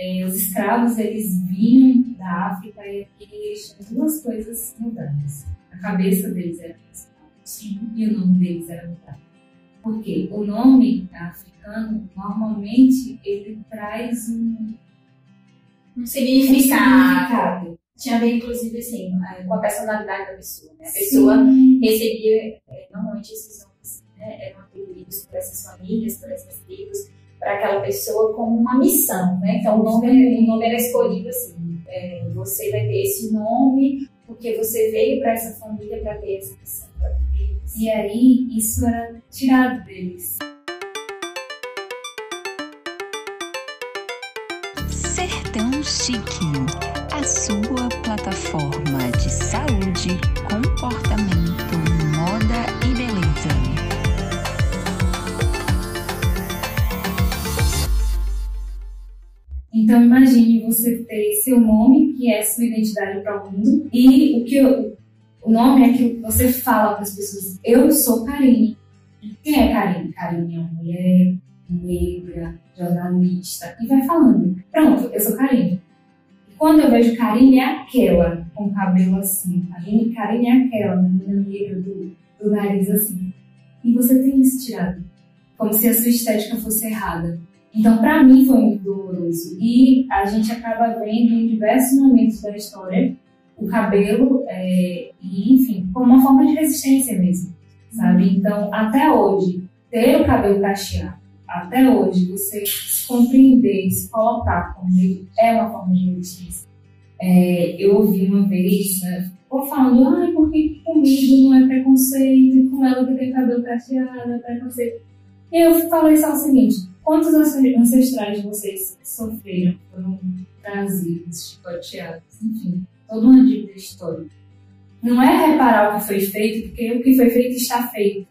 é, os escravos eles vinham da África e eles tinham duas coisas mudantes. A cabeça deles era Sim. e o nome deles era mudado. Porque o nome africano, normalmente, ele traz um, um significado. Tinha a ver, inclusive, assim, com a personalidade da pessoa. Né? A pessoa Sim. recebia, é, normalmente, esses nomes né, eram atribuídos por essas famílias, por essas tribos, para aquela pessoa como uma missão. Né? Então, o nome, o nome era escolhido assim: é, você vai ter esse nome porque você veio para essa família para ter essa missão. E aí, isso era tirado deles. Sertão Chique, a sua plataforma de saúde, comportamento, Então imagine você ter seu nome, que é sua identidade para o mundo, e o que o nome é que você fala para as pessoas: eu sou Karine. Quem é Karine? Karine é uma mulher negra, jornalista, e vai falando. Pronto, eu sou Karine. Quando eu vejo Karine, é aquela, com cabelo assim. Karine, Karine é aquela, menina negra do, do nariz assim. E você tem isso tirado. Como se a sua estética fosse errada. Então, para mim, foi muito doloroso. E a gente acaba vendo em diversos momentos da história o cabelo, é, e, enfim, como uma forma de resistência mesmo, sabe? Então, até hoje, ter o cabelo cacheado, até hoje, você se compreender, se colocar como é uma forma de resistência. É, eu ouvi uma vez, né, ou falando, ai, porque comigo não é preconceito, e com ela que tem cabelo cacheado é preconceito. E eu falei só o seguinte, quantos ancestrais vocês sofreram, foram trazidos, chicoteados, enfim, toda uma dívida histórica. Não é reparar o que foi feito, porque o que foi feito está feito,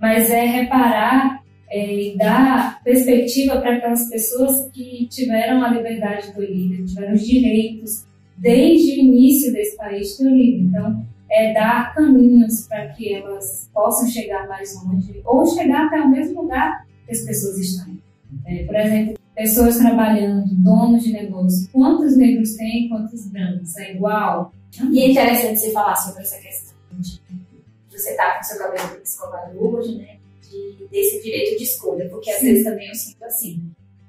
mas é reparar é, e dar perspectiva para aquelas pessoas que tiveram a liberdade tolhida, tiveram os direitos desde o início desse país tolhido. Então, é dar caminhos para que elas possam chegar mais longe ou chegar até o mesmo lugar que as pessoas estão. É, por exemplo, pessoas trabalhando, donos de negócio, quantos negros tem, quantos brancos? É igual? E é interessante você falar sobre essa questão de você estar tá com seu cabelo escovado hoje, né? De, desse direito de escolha, porque às Sim. vezes também eu sinto assim,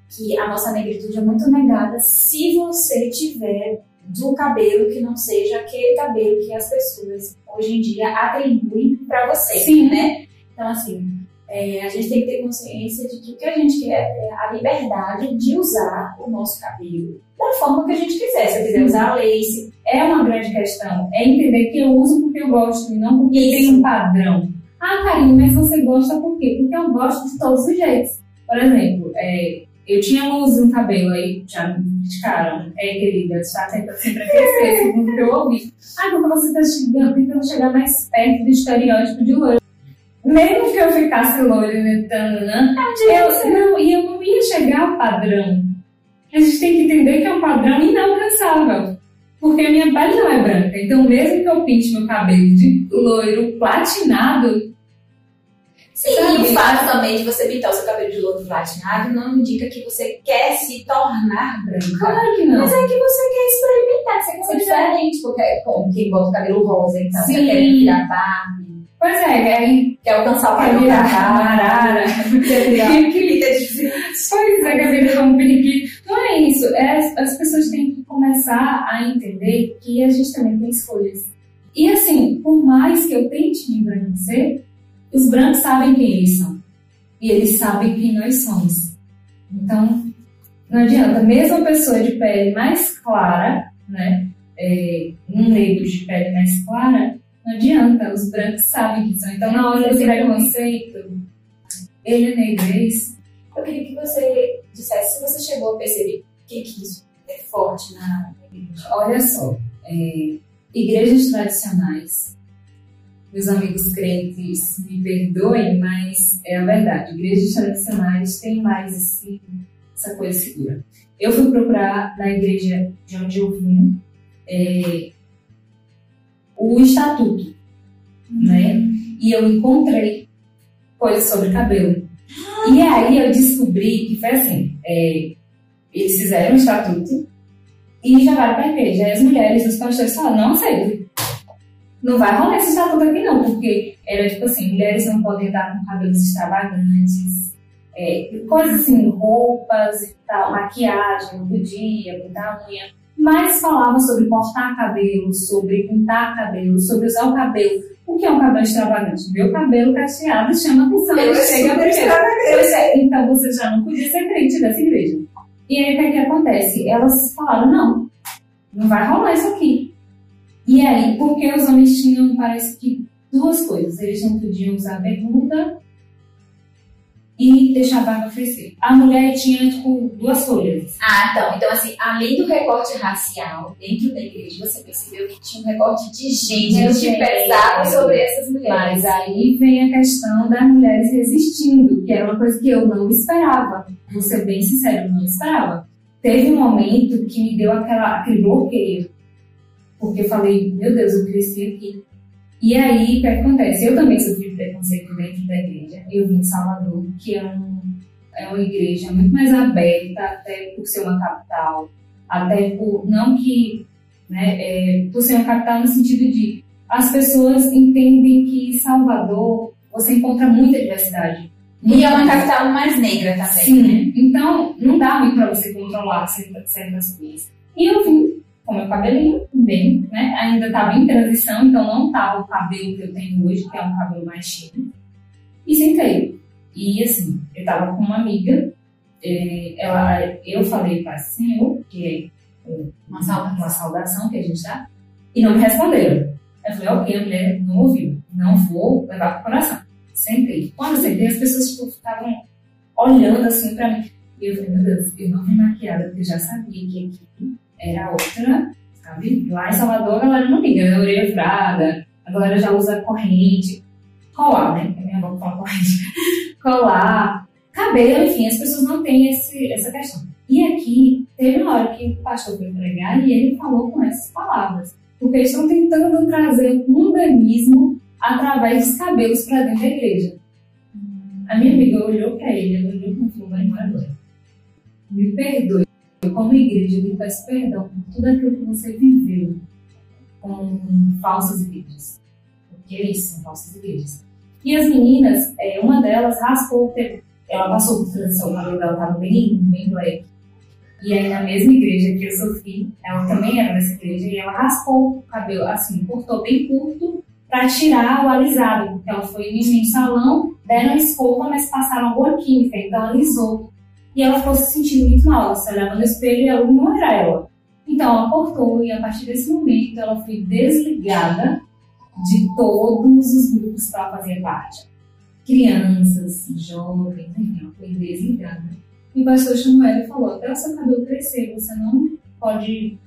que a nossa negritude é muito negada se você tiver do cabelo que não seja aquele cabelo que as pessoas hoje em dia atribuem para você, Sim. né? Então, assim, é, a gente tem que ter consciência de que o que a gente quer é a liberdade de usar o nosso cabelo da forma que a gente quiser. Se eu quiser usar lace, é uma grande questão. É entender que eu uso porque eu gosto e não porque Isso. tem um padrão. Ah, Karine, mas você gosta por quê? Porque eu gosto de todos os jeitos. Por exemplo, é, eu tinha luz no cabelo, aí já me criticaram. É, querida, está tentando sempre aquecer, segundo que eu ouvi. Ah, porque você está chegando, tentando chegar mais perto do estereótipo de loiro mesmo que eu ficasse loira, né, tanana, eu, não, e eu não ia chegar ao padrão. A gente tem que entender que é um padrão inalcançável. Porque a minha pele não é branca. Então, mesmo que eu pinte meu cabelo de loiro platinado. Sim, sabe? e o fato também de você pintar o seu cabelo de loiro platinado não indica que você quer se tornar branca. Claro que não. Mas é que você quer experimentar, você quer ser diferente. Porque é como quem bota o cabelo rosa, então Sim. você quer virar Barbie Pois é, aí quer alcançar o padrão da virar Pois é, quer virar um periquito. Não é isso, é, as pessoas têm que começar a entender que a gente também tem escolhas. E assim, por mais que eu tente me embranquecer, os brancos sabem quem eles são. E eles sabem quem nós somos. Então, não adianta, mesmo a pessoa de pele mais clara, né, é, um negro de pele mais clara, não adianta, os brancos sabem que são. Então, na hora do preconceito, ele é negrês. Eu queria que você dissesse se você chegou a perceber o que, que isso é forte na igreja. Olha só, é, igrejas tradicionais, meus amigos crentes me perdoem, mas é a verdade. Igrejas tradicionais têm mais esse, essa coisa segura. Eu fui procurar na igreja de onde eu vim, é, o estatuto, né? E eu encontrei coisas sobre cabelo. E aí eu descobri que foi assim, é, Eles fizeram o estatuto e já vai para a igreja. Aí as mulheres, os pastores falam, não aceito. Não vai rolar esse estatuto aqui não, porque era tipo assim, mulheres não podem estar com cabelos extravagantes, é, coisas assim, roupas e tal, maquiagem, não podia, pintar unha. Mas falava sobre cortar cabelo, sobre pintar cabelo, sobre usar o cabelo. O que é um cabelo extravagante? Meu cabelo cacheado chama atenção. Eu chega primeiro. Pois é, então você já não podia ser crente dessa igreja. E aí o que, é que acontece? Elas falaram, não, não vai rolar isso aqui. E aí, porque os homens tinham, parece que, duas coisas. Eles não podiam usar bermuda e deixar a barba crescer. A mulher tinha, tipo, duas folhas. Ah, então. Então, assim, além do recorte racial, dentro da igreja, você percebeu que tinha um recorte de gênero que pesava sobre essas mulheres. Mas aí vem a questão das mulheres resistindo, que era uma coisa que eu não esperava. Vou ser bem sincero, eu não esperava. Teve um momento que me deu aquela, aquele bloqueio. Porque eu falei, meu Deus, eu cresci aqui. E aí, o que acontece? Eu também sofri preconceito dentro da igreja. Eu vim de Salvador, que é, um, é uma igreja muito mais aberta, até por ser uma capital, até por, não que, né, é, por ser uma capital no sentido de, as pessoas entendem que Salvador, você encontra muita diversidade. E é uma capital mais negra também. Sim, né? então não dá muito para você controlar certas coisas. E eu vim com meu cabelinho, bem, né? Ainda estava em transição, então não tá o cabelo que eu tenho hoje, que é um cabelo mais cheio. E sentei. E assim, eu estava com uma amiga, é, ela, eu falei para senhor, que é uma saudação, uma saudação que a gente dá, e não me responderam. Eu falei, ok, a mulher não ouviu, não vou levar para o coração. Sentei. Quando eu sentei, as pessoas tipo, ficavam olhando assim para mim. E eu falei, meu Deus, eu não me maquiada, porque eu já sabia que aqui era outra, sabe? Lá em Salvador a galera não liga, é orelha furada, a galera já usa corrente, colar, né? A minha avó fala corrente. colar, cabelo, enfim, as pessoas não têm esse, essa questão. E aqui, teve uma hora que o pastor foi pregar e ele falou com essas palavras. Porque eles estão tentando trazer um mundanismo através dos cabelos para dentro da igreja. A minha amiga olhou para ele, ela olhou com o vai embora agora. Me perdoe eu, como igreja, lhe peço perdão por tudo aquilo que você viveu com falsas igrejas. Porque é isso, são falsas igrejas. E as meninas, é, uma delas raspou, ela passou por transição, o cabelo dela estava bem, bem black. E aí, na mesma igreja que eu sofri, ela também era dessa igreja, e ela raspou o cabelo, assim, cortou bem curto para tirar o alisado, porque ela foi um salão, deram escova, mas passaram alguma química, então alisou e ela ficou se sentindo muito mal. Ela se olhava no espelho e ela não era ela. Então ela cortou e a partir desse momento ela foi desligada de todos os grupos ela fazia parte. Crianças, jovens, enfim, ela foi desligada. E o pastor e falou: até o seu cabelo crescer, você não pode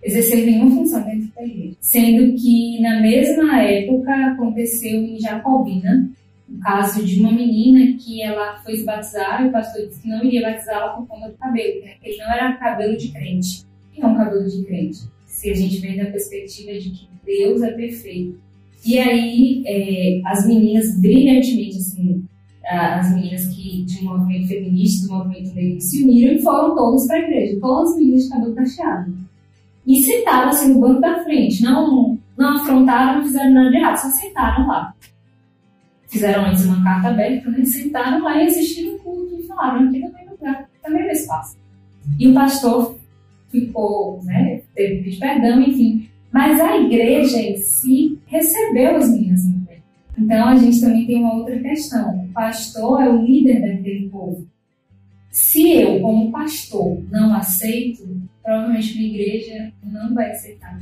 exercer nenhuma função dentro da igreja. Sendo que na mesma época aconteceu em Jacobina, o caso de uma menina que ela foi se batizar e o pastor disse que não iria batizá-la por conta do cabelo, né? ele não era cabelo de crente. Que é um cabelo de crente? Se a gente vem da perspectiva de que Deus é perfeito. E aí, é, as meninas, brilhantemente, assim, as meninas que de um movimento feminista, do movimento negro, se uniram e foram todas para a igreja, todas as meninas de cabelo cacheado. E sentaram assim no banco da frente, não, não afrontaram, não fizeram nada de errado, só sentaram lá fizeram antes uma carta aberta, né? sentaram lá e assistiram o culto e falaram aqui também no lugar, também no espaço. E o pastor ficou, né, teve pedir perdão, enfim. Mas a igreja em si recebeu as minhas. Então a gente também tem uma outra questão. O pastor é o líder daquele povo. Se eu, como pastor, não aceito, provavelmente minha igreja não vai aceitar.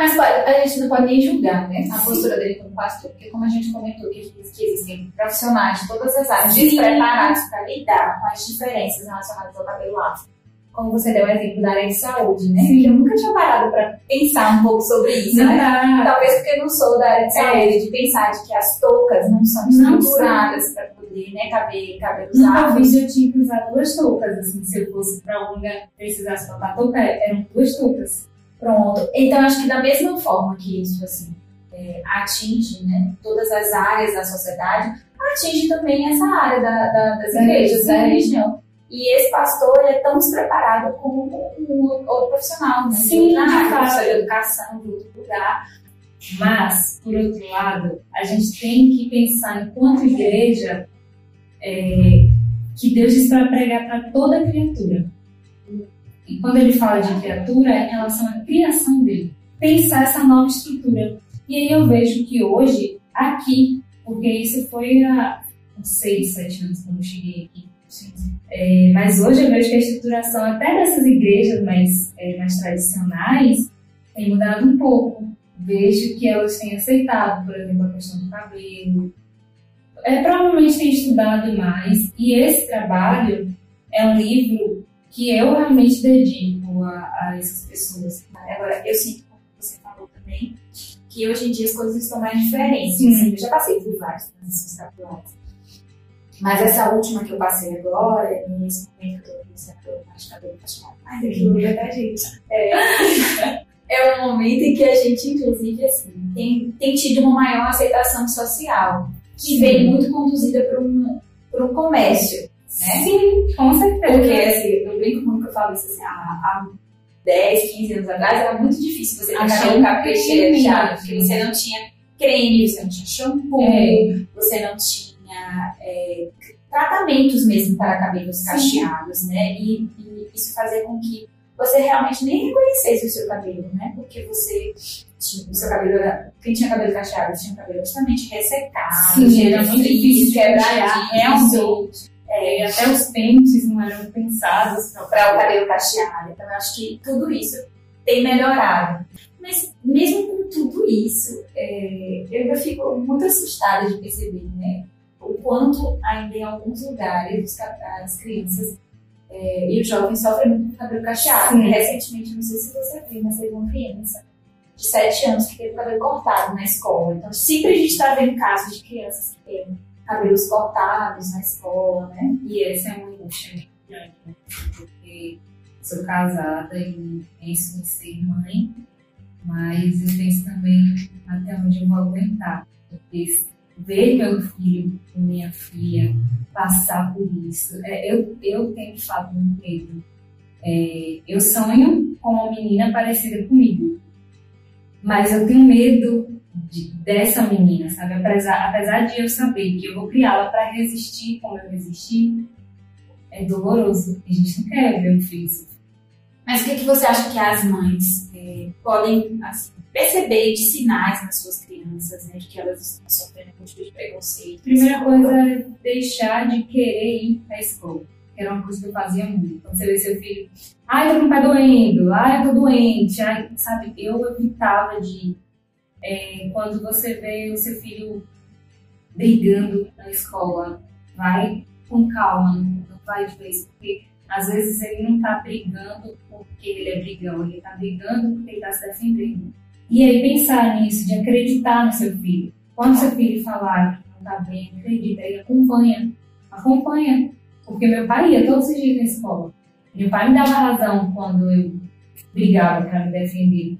Mas a gente não pode nem julgar né, a postura dele como pastor, porque como a gente comentou que, que existem profissionais de todas as áreas Sim. despreparados para lidar com as diferenças relacionadas ao cabelo afro. Como você deu o exemplo da área de saúde, né? Sim. Eu nunca tinha parado para pensar um pouco sobre isso, não, né? Talvez porque eu não sou da área de é. saúde, é. de pensar de que as toucas não são estruturadas para poder né, caber cabelos afros. eu tinha que usar duas toucas, assim, se eu fosse para algum lugar precisasse botar touca, eram duas toucas. Pronto. Então, acho que da mesma forma que isso assim, é, atinge né, todas as áreas da sociedade, atinge também essa área da, da, das igrejas, da religião. E esse pastor é tão despreparado como um outro profissional, né? Sim, na de área, de educação, de outro lugar. Mas, por outro lado, a gente tem que pensar, enquanto igreja, é, que Deus diz para pregar para toda criatura. E quando ele fala de criatura, é em relação à criação dele. Pensar essa nova estrutura. E aí eu vejo que hoje, aqui, porque isso foi há seis, sete anos quando eu cheguei aqui. É, mas hoje eu vejo que a estruturação até dessas igrejas mais, é, mais tradicionais tem mudado um pouco. Vejo que elas têm aceitado, por exemplo, a questão do cabelo. É, provavelmente têm estudado mais. E esse trabalho é um livro que eu realmente dedico a, a essas pessoas. Agora, eu sinto, como você falou também, que hoje em dia as coisas estão mais diferentes. Sim. Assim, eu já passei por várias transições capilares. Mas essa última que eu passei agora, nesse momento que eu tô comecei a mais cabelo cacheado, mais daquilo é da gente. É, é um momento em que a gente, inclusive, assim, tem, tem tido uma maior aceitação social, que Sim. vem muito conduzida por um, por um comércio. Né? Sim, com certeza. Porque, assim, eu brinco muito que eu falo isso assim, há, há 10, 15 anos atrás era muito difícil você Achar cabelo um caprichado, creme. porque você não tinha creme, você não tinha shampoo, É. você não tinha é, tratamentos mesmo para cabelos cacheados, né? E, e isso fazia com que você realmente nem reconhecesse o seu cabelo, né? Porque você tinha o seu cabelo, era- quem tinha cabelo cacheado tinha cabelo justamente ressecado, Sim, era muito difícil quebradinho, achar, realmente. É, até os pentes não eram pensados para o cabelo cacheado. Então, eu acho que tudo isso tem melhorado. Mas, mesmo com tudo isso, é, eu ainda fico muito assustada de perceber né, o quanto, ainda em alguns lugares, as crianças é, e os jovens sofrem muito com cabelo cacheado. Sim. Recentemente, não sei se você viu, mas teve uma criança de 7 anos que teve o cabelo cortado na escola. Então, sempre a gente está vendo casos de crianças que têm cabelos cortados na escola, né? E essa é uma angústia muito grande, né? porque sou casada e penso em ser mãe, mas eu penso também até onde eu vou aguentar. Porque ver meu filho minha filha passar por isso, é, eu, eu tenho de fato muito medo. É, eu sonho com uma menina parecida comigo, mas eu tenho medo de- dessa menina, sabe? Apesar, apesar de eu saber que eu vou criá-la para resistir como eu resisti, é doloroso. A gente não quer ver um filho sofrer. Mas o que, que você acha que as mães é, podem assim, perceber de sinais nas suas crianças, né? De que elas estão sofrendo algum tipo de preconceito? Primeira coisa é deixar de querer ir para a escola. Que era uma coisa que eu fazia muito. Quando você vê seu filho, ai, tô com o pé doendo, ai, tô doente, ai, sabe? Eu evitava de. É, quando você vê o seu filho brigando na escola, vai com calma, não vai de vez, porque às vezes ele não tá brigando porque ele é brigão, ele tá brigando porque ele tá se defendendo. E aí pensar nisso, de acreditar no seu filho. Quando seu filho falar que não tá bem, acredita, aí acompanha. Acompanha. Porque meu pai ia todos os dias na escola. Meu pai me dava razão quando eu brigava para me defender.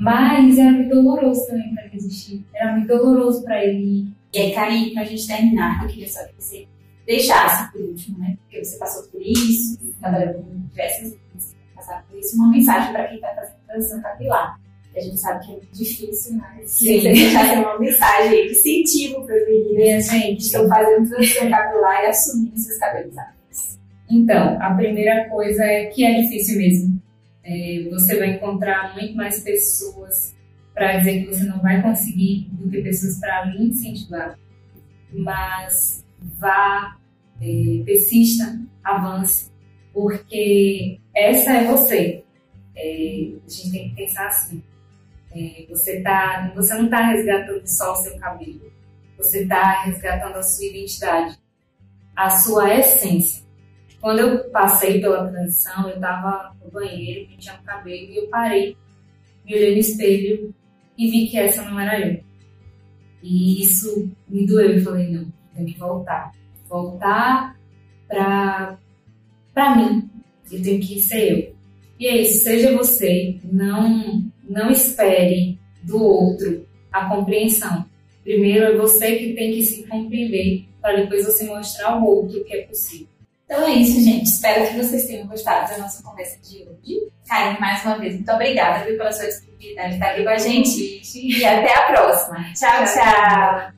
Mas era muito doloroso também para ele existir. Era muito doloroso para ele. E aí, Karine, pra gente terminar, eu queria só que você deixasse por último, né? Porque você passou por isso, e trabalhou com diversas vezes, passaram por isso, uma mensagem para quem está fazendo transição capilar. A gente sabe que é muito difícil, mas Sim. que você deixasse uma mensagem aí de incentivo para Minha que estão fazendo transição capilar e assumindo seus cabelos. Então, a primeira coisa é que é difícil mesmo. É, você vai encontrar muito mais pessoas para dizer que você não vai conseguir do que pessoas para lhe incentivar. Mas vá, é, persista, avance, porque essa é você. É, a gente tem que pensar assim. É, você, tá, você não está resgatando só o seu cabelo. Você está resgatando a sua identidade, a sua essência. Quando eu passei pela transição, eu estava no banheiro, penteando o cabelo, e eu parei, me olhei no espelho e vi que essa não era eu. E isso me doeu. Eu falei, não, tenho que voltar. Voltar pra, pra mim. Eu tenho que ser eu. E é isso, seja você. Não, não espere do outro a compreensão. Primeiro é você que tem que se compreender para depois você mostrar ao outro que é possível. Então é isso, gente. Espero que vocês tenham gostado da nossa conversa de hoje. Karine, mais uma vez, muito obrigada viu, pela sua disponibilidade de estar aqui com a gente. E até a próxima. tchau. tchau. tchau.